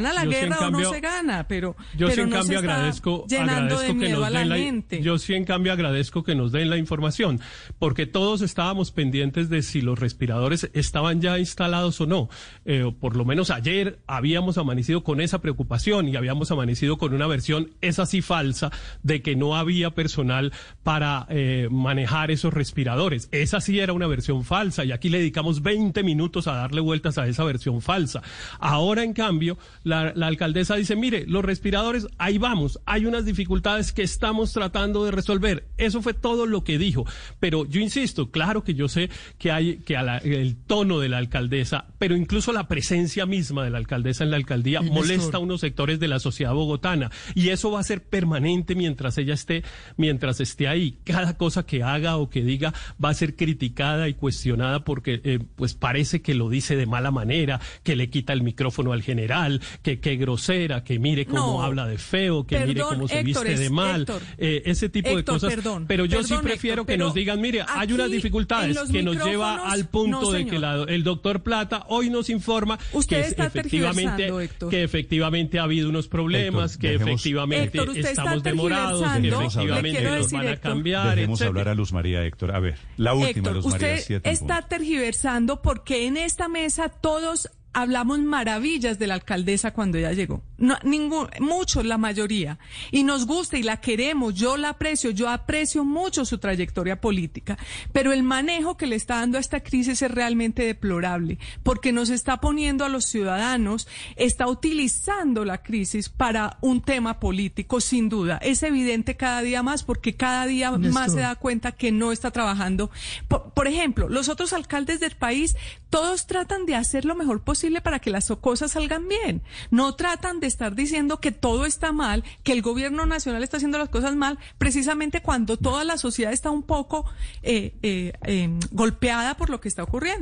gana la guerra o no se gana, pero, yo pero sí en no cambio se agradezco, agradezco de que nos la den la, gente. yo sí en cambio agradezco que nos den la información, porque todos estábamos pendientes de si los respiradores estaban ya instalados o no. Eh, por lo menos ayer habíamos amanecido con esa preocupación y habíamos amanecido con una versión, esa sí falsa, de que no había personal para eh, manejar esos respiradores. Esa sí era una versión falsa y aquí le dedicamos 20 minutos a darle vueltas a esa versión falsa. Ahora, en cambio, la, la alcaldesa dice, mire, los respiradores, ahí vamos, hay unas dificultades que estamos tratando de resolver. Eso fue todo lo que dijo. Pero yo insisto, claro que yo sé que hay que a la- el tono de la alcaldesa, pero incluso la presencia misma de la alcaldesa en la alcaldía molesta a unos sectores de la sociedad bogotana y eso va a ser permanente mientras ella esté mientras esté ahí. Cada cosa que haga o que diga va a ser criticada y cuestionada porque eh, pues parece que lo dice de mala manera, que le quita el micrófono al general, que qué grosera, que mire cómo No. habla de feo, que mire cómo se Héctor, viste de mal, Héctor. eh, ese tipo de cosas. perdón, pero yo sí prefiero Héctor, que nos digan, mire, hay unas dificultades que nos lleva al punto no, de que la- el doctor Plata hoy nos informa Usted que está efectivamente que efectivamente ha habido unos problemas, Héctor, que dejemos- efectivamente estamos demorados, que efectivamente nos van a cambiar, Dejemos hablar a Luz María Héctor. A ver, la última, Héctor, Luz María, usted está tergiversando porque en esta mesa todos hablamos maravillas de la alcaldesa cuando ella llegó. No, ningún, muchos, la mayoría. Y nos gusta y la queremos, yo la aprecio, yo aprecio mucho su trayectoria política. Pero el manejo que le está dando a esta crisis es realmente deplorable, porque nos está poniendo a los ciudadanos, está utilizando la crisis para un tema político, sin duda. Es evidente cada día más, porque cada día más se da cuenta que no está trabajando. Por, por ejemplo, los otros alcaldes del país, todos tratan de hacer lo mejor para que las cosas salgan bien. No tratan de estar diciendo que todo está mal, que el gobierno nacional está haciendo las cosas mal, precisamente cuando toda la sociedad está un poco eh, eh, eh, golpeada por lo que está ocurriendo.